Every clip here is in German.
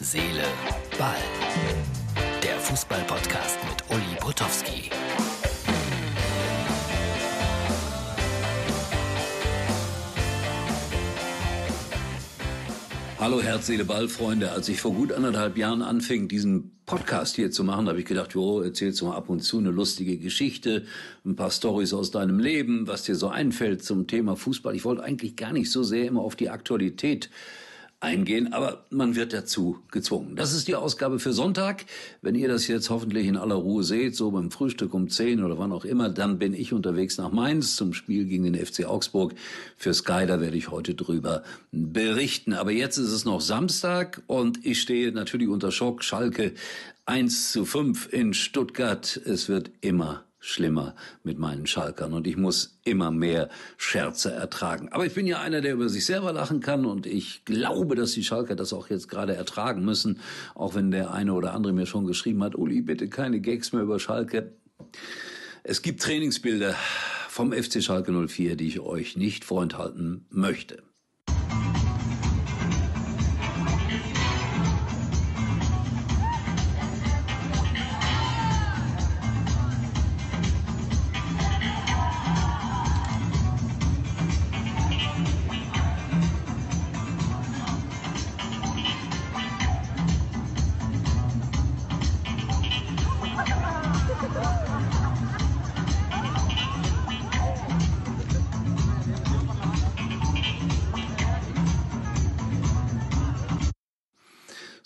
Seele, Ball. Der Fußball-Podcast mit Uli Potowski. Hallo Herz, Seele, Ball, Freunde. Als ich vor gut anderthalb Jahren anfing, diesen Podcast hier zu machen, habe ich gedacht, jo, erzählst du mal ab und zu eine lustige Geschichte, ein paar Stories aus deinem Leben, was dir so einfällt zum Thema Fußball. Ich wollte eigentlich gar nicht so sehr immer auf die Aktualität eingehen, aber man wird dazu gezwungen. Das ist die Ausgabe für Sonntag. Wenn ihr das jetzt hoffentlich in aller Ruhe seht, so beim Frühstück um 10 oder wann auch immer, dann bin ich unterwegs nach Mainz zum Spiel gegen den FC Augsburg. Für Sky, da werde ich heute drüber berichten. Aber jetzt ist es noch Samstag und ich stehe natürlich unter Schock. Schalke 1 zu 5 in Stuttgart. Es wird immer schlimmer mit meinen Schalkern und ich muss immer mehr Scherze ertragen. Aber ich bin ja einer, der über sich selber lachen kann und ich glaube, dass die Schalker das auch jetzt gerade ertragen müssen, auch wenn der eine oder andere mir schon geschrieben hat, Uli, bitte keine Gags mehr über Schalke. Es gibt Trainingsbilder vom FC Schalke 04, die ich euch nicht vorenthalten möchte.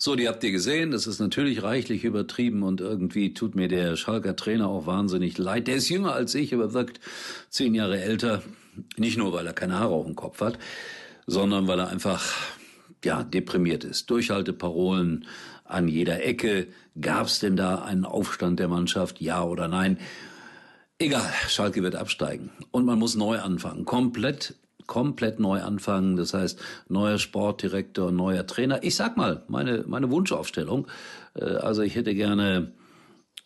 So, die habt ihr gesehen. Das ist natürlich reichlich übertrieben und irgendwie tut mir der Schalker Trainer auch wahnsinnig leid. Der ist jünger als ich, aber wirkt zehn Jahre älter. Nicht nur, weil er keine Haare auf dem Kopf hat, sondern weil er einfach, ja, deprimiert ist. Durchhalteparolen an jeder Ecke. Gab es denn da einen Aufstand der Mannschaft? Ja oder nein? Egal, Schalke wird absteigen und man muss neu anfangen. Komplett komplett neu anfangen. Das heißt, neuer Sportdirektor, neuer Trainer. Ich sag mal, meine, meine Wunschaufstellung. Äh, also ich hätte gerne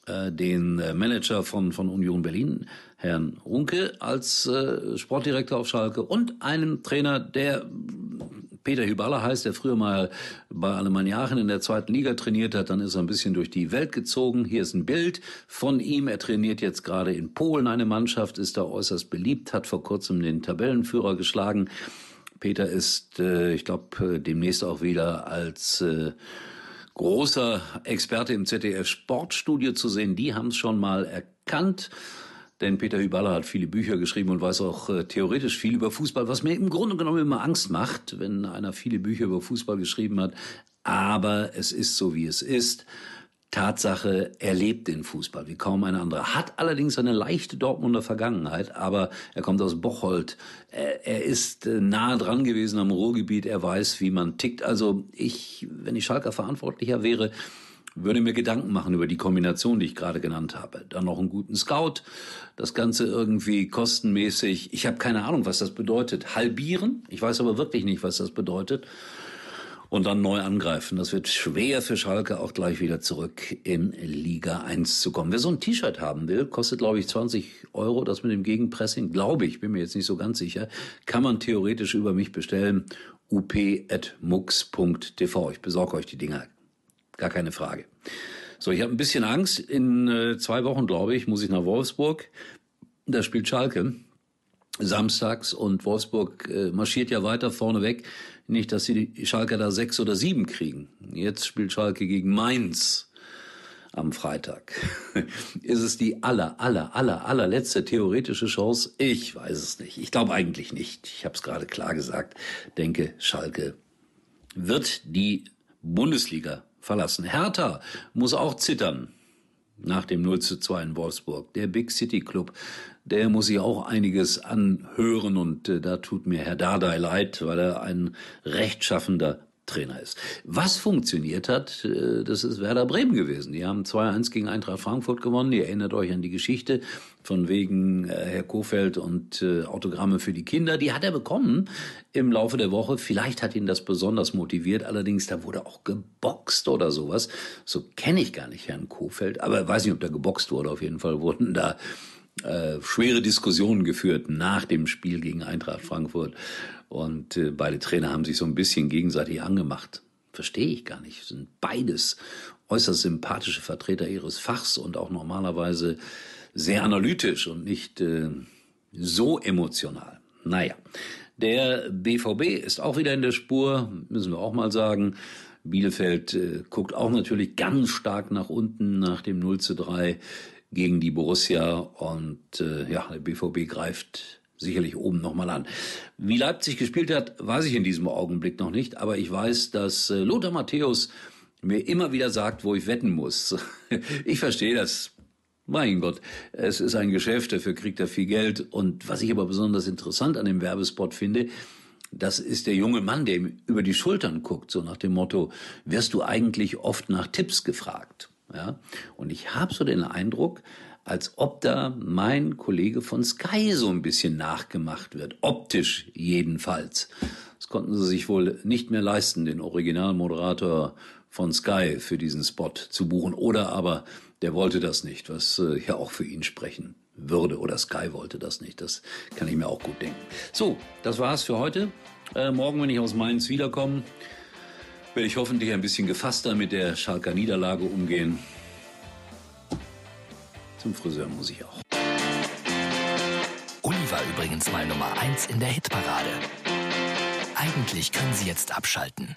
äh, den äh, Manager von, von Union Berlin, Herrn Runke, als Sportdirektor auf Schalke und einen Trainer, der Peter Hyballa heißt, der früher mal bei Alemannia Aachen in der zweiten Liga trainiert hat. Dann ist er ein bisschen durch die Welt gezogen. Hier ist ein Bild von ihm. Er trainiert jetzt gerade in Polen eine Mannschaft, ist da äußerst beliebt, hat vor kurzem den Tabellenführer geschlagen. Peter ist, äh, ich glaube, äh, demnächst auch wieder als äh, großer Experte im ZDF Sportstudio zu sehen. Die haben es schon mal erkannt. Denn Peter Hyballa hat viele Bücher geschrieben und weiß auch äh, theoretisch viel über Fußball, was mir im Grunde genommen immer Angst macht, wenn einer viele Bücher über Fußball geschrieben hat. Aber es ist so, wie es ist. Tatsache, er lebt den Fußball wie kaum ein anderer. Hat allerdings eine leichte Dortmunder Vergangenheit, aber er kommt aus Bocholt. Er, ist äh, nah dran gewesen am Ruhrgebiet. Er weiß, wie man tickt. Also ich, wenn ich Schalker Verantwortlicher wäre, würde mir Gedanken machen über die Kombination, die ich gerade genannt habe. Dann noch einen guten Scout, das Ganze irgendwie kostenmäßig. Ich habe keine Ahnung, was das bedeutet. Halbieren, ich weiß aber wirklich nicht, was das bedeutet. Und dann neu angreifen. Das wird schwer für Schalke auch gleich wieder zurück in Liga 1 zu kommen. Wer so ein T-Shirt haben will, kostet glaube ich 20 Euro. Das mit dem Gegenpressing, glaube ich, bin mir jetzt nicht so ganz sicher, kann man theoretisch über mich bestellen. up.mux.tv. Ich besorge euch die Dinger Gar keine Frage. So, ich habe ein bisschen Angst. In äh, zwei Wochen, glaube ich, muss ich nach Wolfsburg. Da spielt Schalke samstags und Wolfsburg äh, marschiert ja weiter vorne weg. Nicht, dass sie die Schalke da sechs oder sieben kriegen. Jetzt spielt Schalke gegen Mainz am Freitag. Ist es die aller, aller, aller, allerletzte theoretische Chance? Ich weiß es nicht. Ich glaube eigentlich nicht. Ich habe es gerade klar gesagt. Denke, Schalke wird die Bundesliga verlassen. Hertha muss auch zittern nach dem 0 zu 2 in Wolfsburg. Der Big City Club, der muss sich auch einiges anhören und äh, da tut mir Herr Dardai leid, weil er ein rechtschaffender Trainer ist. Was funktioniert hat, äh, das ist Werder Bremen gewesen. Die haben 2-1 gegen Eintracht Frankfurt gewonnen. Ihr erinnert euch an die Geschichte von wegen äh, Herr Kofeld und äh, Autogramme für die Kinder. Die hat er bekommen im Laufe der Woche. Vielleicht hat ihn das besonders motiviert. Allerdings, da wurde auch geboxt oder sowas. So kenne ich gar nicht Herrn Kofeld. Aber weiß nicht, ob da geboxt wurde. Auf jeden Fall wurden da äh, schwere Diskussionen geführt nach dem Spiel gegen Eintracht Frankfurt. Und äh, beide Trainer haben sich so ein bisschen gegenseitig angemacht. verstehe ich gar nicht. Sind beides äußerst sympathische Vertreter ihres Fachs und auch normalerweise sehr analytisch und nicht äh, so emotional. Naja, der BVB ist auch wieder in der Spur, müssen wir auch mal sagen. Bielefeld äh, guckt auch natürlich ganz stark nach unten nach dem 0 zu 3 gegen die Borussia und äh, ja, der BVB greift sicherlich oben nochmal an. Wie Leipzig gespielt hat, weiß ich in diesem Augenblick noch nicht, aber ich weiß, dass äh, Lothar Matthäus mir immer wieder sagt, wo ich wetten muss. ich verstehe das. Mein Gott, es ist ein Geschäft, dafür kriegt er viel Geld. Und was ich aber besonders interessant an dem Werbespot finde, das ist der junge Mann, der ihm über die Schultern guckt, so nach dem Motto, wirst du eigentlich oft nach Tipps gefragt? Ja? Und ich habe so den Eindruck, als ob da mein Kollege von Sky so ein bisschen nachgemacht wird, optisch jedenfalls. Das konnten sie sich wohl nicht mehr leisten, den Originalmoderator von Sky für diesen Spot zu buchen. Oder aber der wollte das nicht, was äh, ja auch für ihn sprechen würde. Oder Sky wollte das nicht. Das kann ich mir auch gut denken. So, das war's für heute. Äh, morgen, wenn ich aus Mainz wiederkomme, werde ich hoffentlich ein bisschen gefasster mit der Schalker Niederlage umgehen. Zum Friseur muss ich auch. Uli war übrigens mal Nummer 1 in der Hitparade. Eigentlich können Sie jetzt abschalten.